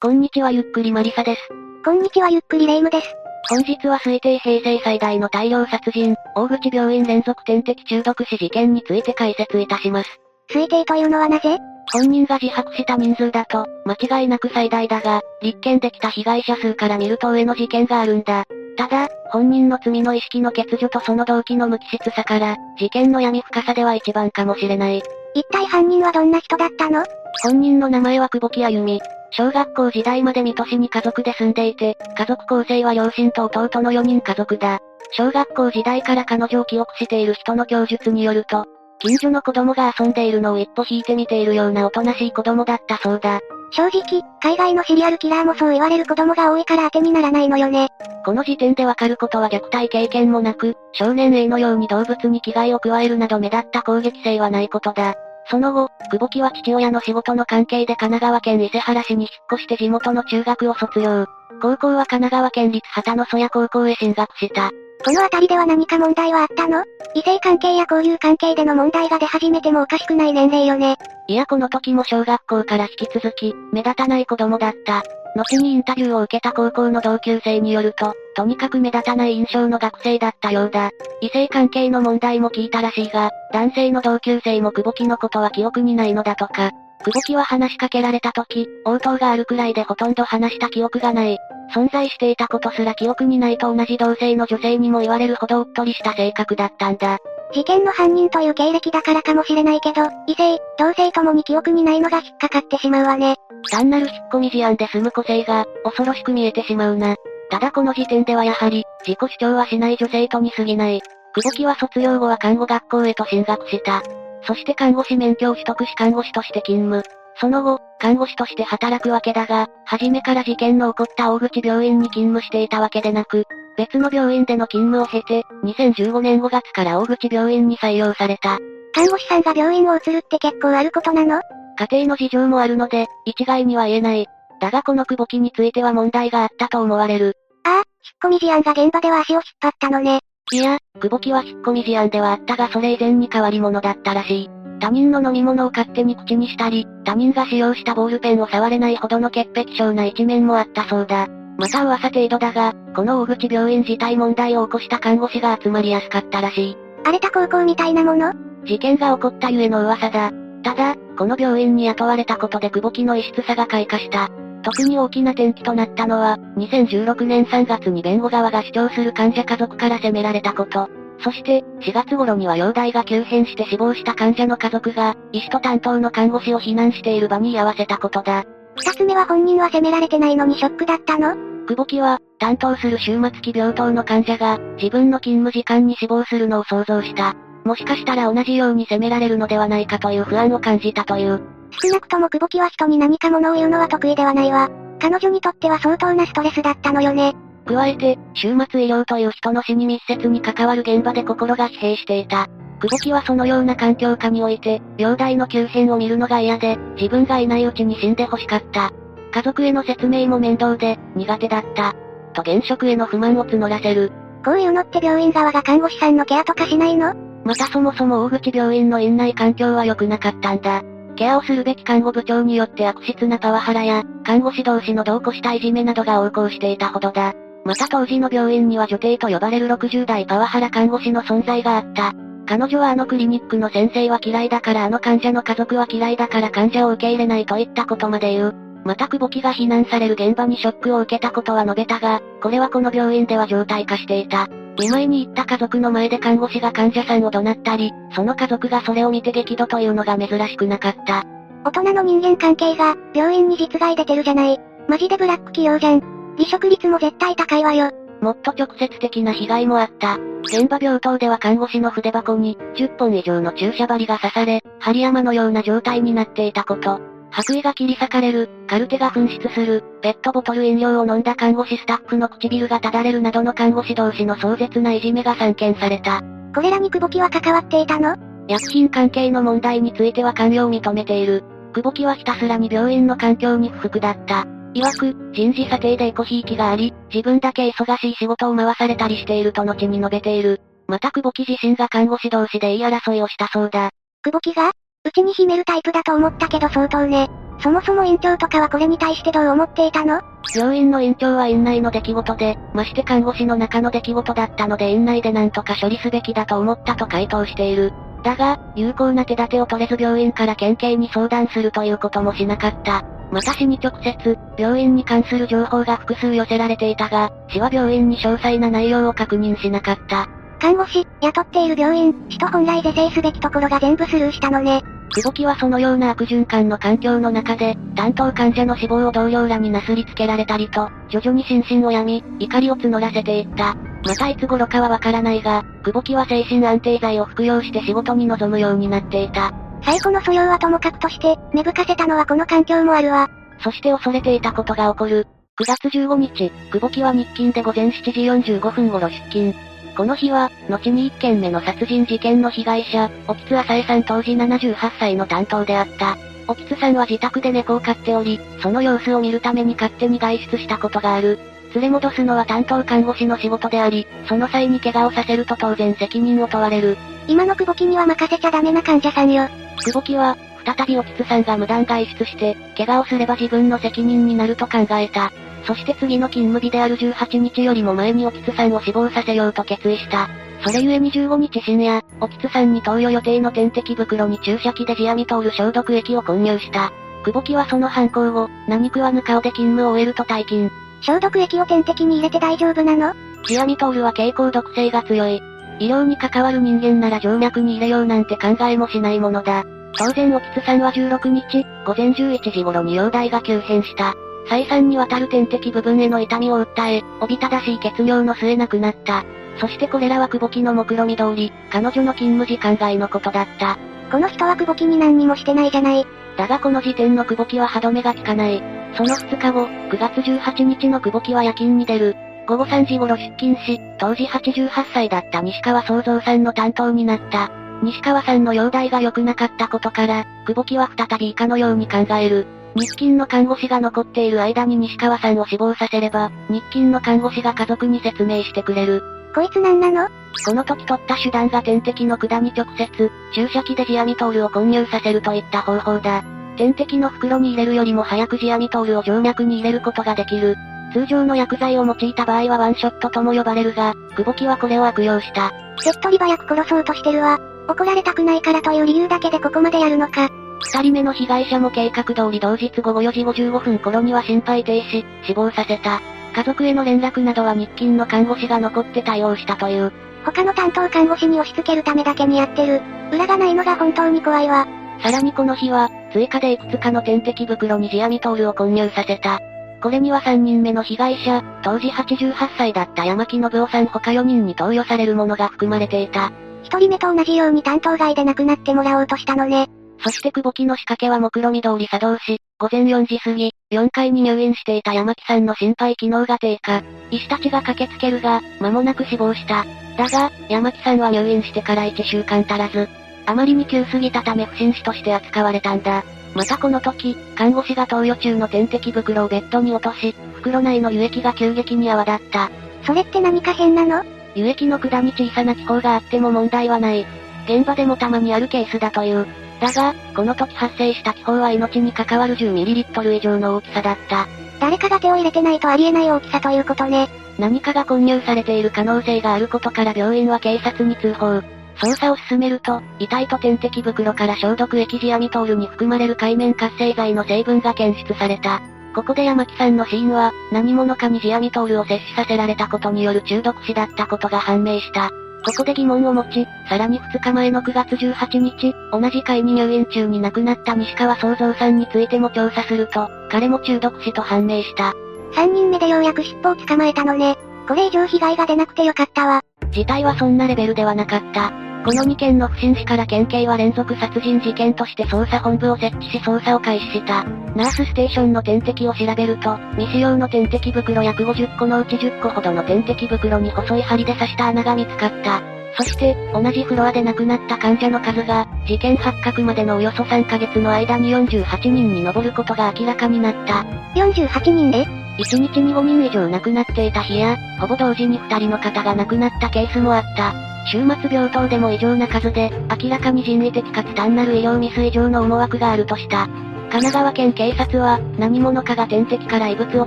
こんにちはゆっくりマリサです。こんにちはゆっくりレ夢ムです。本日は推定平成最大の大量殺人、大口病院連続点滴中毒死事件について解説いたします。推定というのはなぜ？本人が自白した人数だと、間違いなく最大だが、立件できた被害者数から見ると上の事件があるんだ。ただ、本人の罪の意識の欠如とその動機の無機質さから、事件の闇深さでは一番かもしれない。一体犯人はどんな人だったの？本人の名前は久保木あゆみ。小学校時代まで水戸市に家族で住んでいて、家族構成は両親と弟の4人家族だ。小学校時代から彼女を記憶している人の供述によると、近所の子供が遊んでいるのを一歩引いて見ているようなおとなしい子供だったそうだ。正直、海外のシリアルキラーもそう言われる子供が多いから当てにならないのよね。この時点でわかることは虐待経験もなく、少年 A のように動物に危害を加えるなど目立った攻撃性はないことだ。その後、久保木は父親の仕事の関係で神奈川県伊勢原市に引っ越して地元の中学を卒業。高校は神奈川県立畑野曽谷高校へ進学した。この辺りでは何か問題はあったの？異性関係や交友関係での問題が出始めてもおかしくない年齢よね。いやこの時も小学校から引き続き、目立たない子供だった。後にインタビューを受けた高校の同級生によると、とにかく目立たない印象の学生だったようだ。異性関係の問題も聞いたらしいが、男性の同級生も久保木のことは記憶にないのだとか。久保木は話しかけられた時、応答があるくらいでほとんど話した記憶がない。存在していたことすら記憶にないと同じ同性の女性にも言われるほどうっとりした性格だったんだ。事件の犯人という経歴だからかもしれないけど、異性、同性ともに記憶にないのが引っかかってしまうわね。単なる引っ込み思案で済む個性が、恐ろしく見えてしまうな。ただこの時点ではやはり、自己主張はしない女性とに過ぎない。久保木は卒業後は看護学校へと進学した。そして看護師免許を取得し看護師として勤務。その後、看護師として働くわけだが、初めから事件の起こった大口病院に勤務していたわけでなく、別の病院での勤務を経て、2015年5月から大口病院に採用された。看護師さんが病院を移るって結構あることなの？家庭の事情もあるので、一概には言えない。だがこの久保木については問題があったと思われる。ああ、引っ込み事案が現場では足を引っ張ったのね。いや、久保木は引っ込み事案ではあったがそれ以前に変わり者だったらしい。他人の飲み物を勝手に口にしたり、他人が使用したボールペンを触れないほどの潔癖症な一面もあったそうだ。また噂程度だが、この大口病院自体問題を起こした看護師が集まりやすかったらしい。荒れた高校みたいなもの？事件が起こったゆえの噂だ。ただ、この病院に雇われたことで久保木の異質さが開花した。特に大きな転機となったのは、2016年3月に弁護側が主張する患者家族から責められたこと。そして、4月頃には容体が急変して死亡した患者の家族が、医師と担当の看護師を避難している場に居合わせたことだ。二つ目は本人は責められてないのにショックだったの？久保木は、担当する終末期病棟の患者が、自分の勤務時間に死亡するのを想像した。もしかしたら同じように責められるのではないかという不安を感じたという。少なくとも久保木は人に何か物を言うのは得意ではないわ。彼女にとっては相当なストレスだったのよね。加えて、終末医療という人の死に密接に関わる現場で心が疲弊していた。久保木はそのような環境下において、容体の急変を見るのが嫌で、自分がいないうちに死んで欲しかった。家族への説明も面倒で、苦手だった。と現職への不満を募らせる。こういうのって病院側が看護師さんのケアとかしないの？またそもそも大口病院の院内環境は良くなかったんだ。ケアをするべき看護部長によって悪質なパワハラや、看護師同士の同行したいじめなどが横行していたほどだ。また当時の病院には女帝と呼ばれる60代パワハラ看護師の存在があった。彼女はあのクリニックの先生は嫌いだからあの患者の家族は嫌いだから患者を受け入れないといったことまで言う。また久保木が避難される現場にショックを受けたことは述べたが、これはこの病院では常態化していた。見舞いに行った家族の前で看護師が患者さんを怒鳴ったり、その家族がそれを見て激怒というのが珍しくなかった。大人の人間関係が、病院に実害出てるじゃない。マジでブラック企業じゃん。離職率も絶対高いわよ。もっと直接的な被害もあった。現場病棟では看護師の筆箱に、10本以上の注射針が刺され、針山のような状態になっていたこと。白衣が切り裂かれる、カルテが紛失する、ペットボトル飲料を飲んだ看護師スタッフの唇がただれるなどの看護師同士の壮絶ないじめが散見された。これらに久保木は関わっていたの？薬品関係の問題については関与を認めている。久保木はひたすらに病院の環境に不服だった。曰く、人事査定でエコひいきがあり、自分だけ忙しい仕事を回されたりしていると後に述べている。また久保木自身が看護師同士で言い争いをしたそうだ。久保木が？うちに秘めるタイプだと思ったけど相当ね。そもそも院長とかはこれに対してどう思っていたの病院の院長は院内の出来事で、まして看護師の中の出来事だったので院内で何とか処理すべきだと思ったと回答している。だが、有効な手立てを取れず病院から県警に相談するということもしなかった。また市に直接、病院に関する情報が複数寄せられていたが、市は病院に詳細な内容を確認しなかった。看護師、雇っている病院、市と本来是正すべきところが全部スルーしたのね。久保木はそのような悪循環の環境の中で、担当患者の死亡を同僚らになすりつけられたりと、徐々に心身を病み、怒りを募らせていった。またいつ頃かはわからないが、久保木は精神安定剤を服用して仕事に臨むようになっていた。最後の素養はともかくとして、芽吹かせたのはこの環境もあるわ。そして恐れていたことが起こる。9月15日、久保木は日勤で午前7時45分頃出勤。この日は、後に1件目の殺人事件の被害者、沖津浅江さん当時78歳の担当であった。沖津さんは自宅で猫を飼っており、その様子を見るために勝手に外出したことがある。連れ戻すのは担当看護師の仕事であり、その際に怪我をさせると当然責任を問われる。今の久保木には任せちゃダメな患者さんよ。久保木は、再び沖津さんが無断外出して、怪我をすれば自分の責任になると考えた。そして次の勤務日である18日よりも前に沖津さんを死亡させようと決意した。それゆえに15日深夜、沖津さんに投与予定の点滴袋に注射器でジアミトール消毒液を混入した。久保木はその犯行後、何食わぬ顔で勤務を終えると退勤。消毒液を点滴に入れて大丈夫なの？ジアミトールは蛍光毒性が強い。医療に関わる人間なら静脈に入れようなんて考えもしないものだ。当然沖津さんは16日、午前11時頃に容体が急変した。再三にわたる点滴部分への痛みを訴え、おびただしい血尿の末亡くなった。そしてこれらは久保木の目論見通り、彼女の勤務時間外のことだった。この人は久保木に何にもしてないじゃない。だがこの時点の久保木は歯止めが効かない。その2日後、9月18日の久保木は夜勤に出る。午後3時頃出勤し、当時88歳だった西川創造さんの担当になった。西川さんの容体が良くなかったことから、久保木は再び以下のように考える。日勤の看護師が残っている間に西川さんを死亡させれば、日勤の看護師が家族に説明してくれる。こいつなんなの？この時取った手段が点滴の管に直接、注射器でジアミトールを混入させるといった方法だ。点滴の袋に入れるよりも早くジアミトールを静脈に入れることができる。通常の薬剤を用いた場合はワンショットとも呼ばれるが、久保木はこれを悪用した。手っ取り早く殺そうとしてるわ。怒られたくないからという理由だけでここまでやるのか。二人目の被害者も計画通り同日午後4時55分頃には心肺停止、死亡させた。家族への連絡などは日勤の看護師が残って対応したという。他の担当看護師に押し付けるためだけにやってる。裏がないのが本当に怖いわ。さらにこの日は、追加でいくつかの点滴袋にジアミトールを混入させた。これには3人目の被害者、当時88歳だった山木信夫さん他4人に投与されるものが含まれていた。1人目と同じように担当外で亡くなってもらおうとしたのね。そして久保木の仕掛けは目論見通り作動し、午前4時過ぎ、4階に入院していた山木さんの心肺機能が低下。医師たちが駆けつけるが、間もなく死亡した。だが、山木さんは入院してから1週間足らず、あまりに急すぎたため不審死として扱われたんだ。またこの時、看護師が投与中の点滴袋をベッドに落とし、袋内の輸液が急激に泡立った。それって何か変なの？輸液の管に小さな気泡があっても問題はない。現場でもたまにあるケースだという。だが、この時発生した気泡は命に関わる 10ml 以上の大きさだった。誰かが手を入れてないとありえない大きさということね。何かが混入されている可能性があることから病院は警察に通報。捜査を進めると、遺体と点滴袋から消毒液ジアミトールに含まれる海面活性剤の成分が検出された。ここで山木さんの死因は、何者かにジアミトールを摂取させられたことによる中毒死だったことが判明した。ここで疑問を持ち、さらに2日前の9月18日、同じ階に入院中に亡くなった西川創造さんについても調査すると、彼も中毒死と判明した。3人目でようやく尻尾を捕まえたのね。これ以上被害が出なくてよかったわ。事態はそんなレベルではなかった。この2件の不審死から県警は連続殺人事件として捜査本部を設置し捜査を開始した。ナースステーションの点滴を調べると、未使用の点滴袋約50個のうち10個ほどの点滴袋に細い針で刺した穴が見つかった。そして、同じフロアで亡くなった患者の数が、事件発覚までのおよそ3ヶ月の間に48人に上ることが明らかになった。48人？で ?1 日に5人以上亡くなっていた日や、ほぼ同時に2人の方が亡くなったケースもあった。終末病棟でも異常な数で、明らかに人為的かつ単なる医療ミス以上の思惑があるとした。神奈川県警察は、何者かが点滴から異物を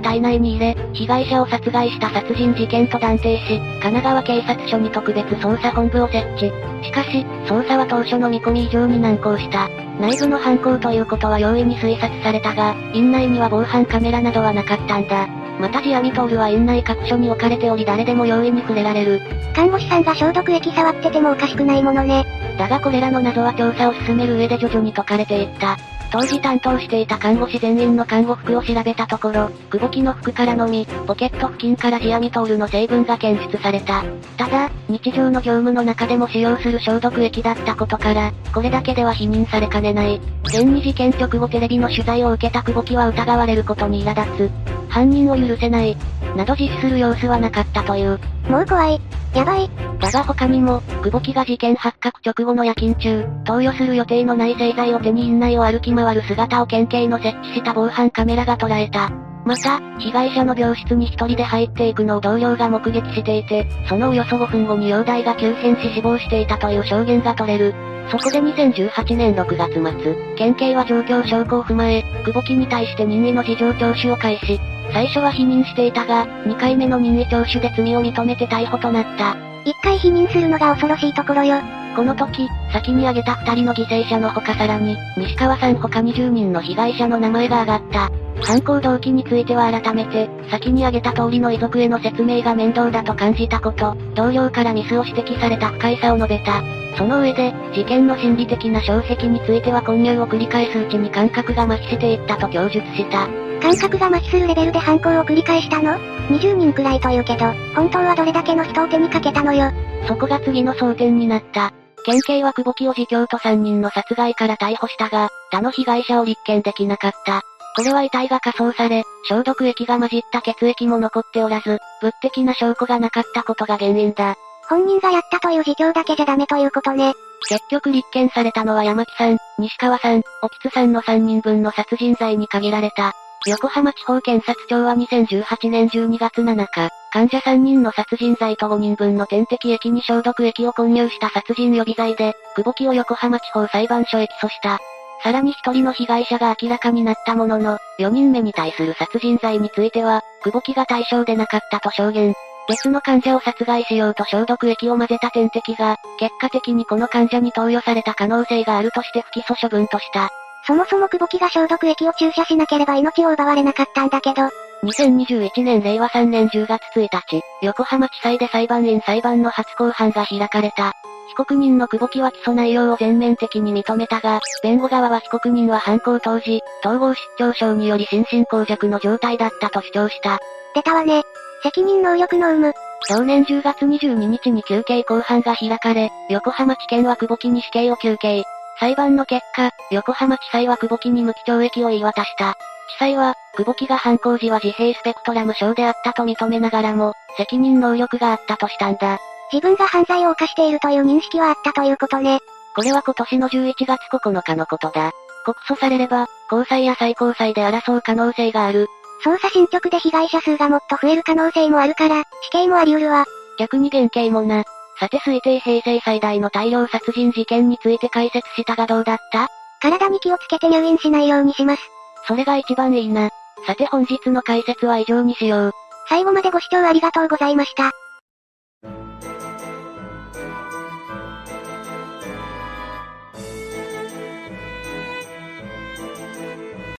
体内に入れ、被害者を殺害した殺人事件と断定し、神奈川警察署に特別捜査本部を設置。しかし、捜査は当初の見込み以上に難航した。内部の犯行ということは容易に推察されたが、院内には防犯カメラなどはなかったんだ。またジアミトールは院内各所に置かれており誰でも容易に触れられる。看護師さんが消毒液触っててもおかしくないものね。だがこれらの謎は調査を進める上で徐々に解かれていった。当時担当していた看護師全員の看護服を調べたところ、久保木の服からのみ、ポケット付近からジアミトールの成分が検出された。ただ、日常の業務の中でも使用する消毒液だったことから、これだけでは否認されかねない。現に事件直後テレビの取材を受けた久保木は疑われることに苛立つ。犯人を許せない。など実施する様子はなかったという。もう怖い。やばい。だが他にも、久保木が事件発覚直後の夜勤中、投与する予定のない製剤を手に院内を歩き回る姿を県警の設置した防犯カメラが捉えた。また、被害者の病室に一人で入っていくのを同僚が目撃していて、そのおよそ5分後に容体が急変し死亡していたという証言が取れる。そこで2018年6月末、県警は状況証拠を踏まえ、久保木に対して任意の事情聴取を開始。最初は否認していたが、2回目の任意聴取で罪を認めて逮捕となった。一回否認するのが恐ろしいところよ。この時、先に挙げた二人の犠牲者の他さらに、西川さん他20人の被害者の名前が挙がった。犯行動機については改めて、先に挙げた通りの遺族への説明が面倒だと感じたこと、同僚からミスを指摘された不快さを述べた。その上で、事件の心理的な障壁については混入を繰り返すうちに感覚が麻痺していったと供述した。感覚が麻痺するレベルで犯行を繰り返したの ?20 人くらいというけど、本当はどれだけの人を手にかけたのよ？そこが次の争点になった。県警は久保木を自供と3人の殺害から逮捕したが、他の被害者を立件できなかった。これは遺体が火葬され、消毒液が混じった血液も残っておらず、物的な証拠がなかったことが原因だ。本人がやったという自供だけじゃダメということね。結局立件されたのは山木さん、西川さん、沖津さんの3人分の殺人罪に限られた。横浜地方検察庁は2018年12月7日、患者3人の殺人罪と5人分の点滴液に消毒液を混入した殺人予備罪で、久保木を横浜地方裁判所へ起訴した。さらに一人の被害者が明らかになったものの、4人目に対する殺人罪については、久保木が対象でなかったと証言。別の患者を殺害しようと消毒液を混ぜた点滴が、結果的にこの患者に投与された可能性があるとして不起訴処分とした。そもそも久保木が消毒液を注射しなければ命を奪われなかったんだけど。2021年令和3年10月1日、横浜地裁で裁判員裁判の初公判が開かれた。被告人の久保木は起訴内容を全面的に認めたが、弁護側は被告人は犯行当時、統合失調症により心神耗弱の状態だったと主張した。出たわね。責任能力の有無。去年10月22日に休刑公判が開かれ、横浜地検は久保木に死刑を求刑。裁判の結果、横浜地裁は久保木に無期懲役を言い渡した。地裁は、久保木が犯行時は自閉スペクトラム症であったと認めながらも、責任能力があったとしたんだ。自分が犯罪を犯しているという認識はあったということね。これは今年の11月9日のことだ。告訴されれば、高裁や最高裁で争う可能性がある。捜査進捗で被害者数がもっと増える可能性もあるから、死刑もあり得るわ。逆に減刑もな。さて推定平成最大の大量殺人事件について解説したがどうだった？体に気をつけて入院しないようにします。それが一番いいな。さて本日の解説は以上にしよう。最後までご視聴ありがとうございました。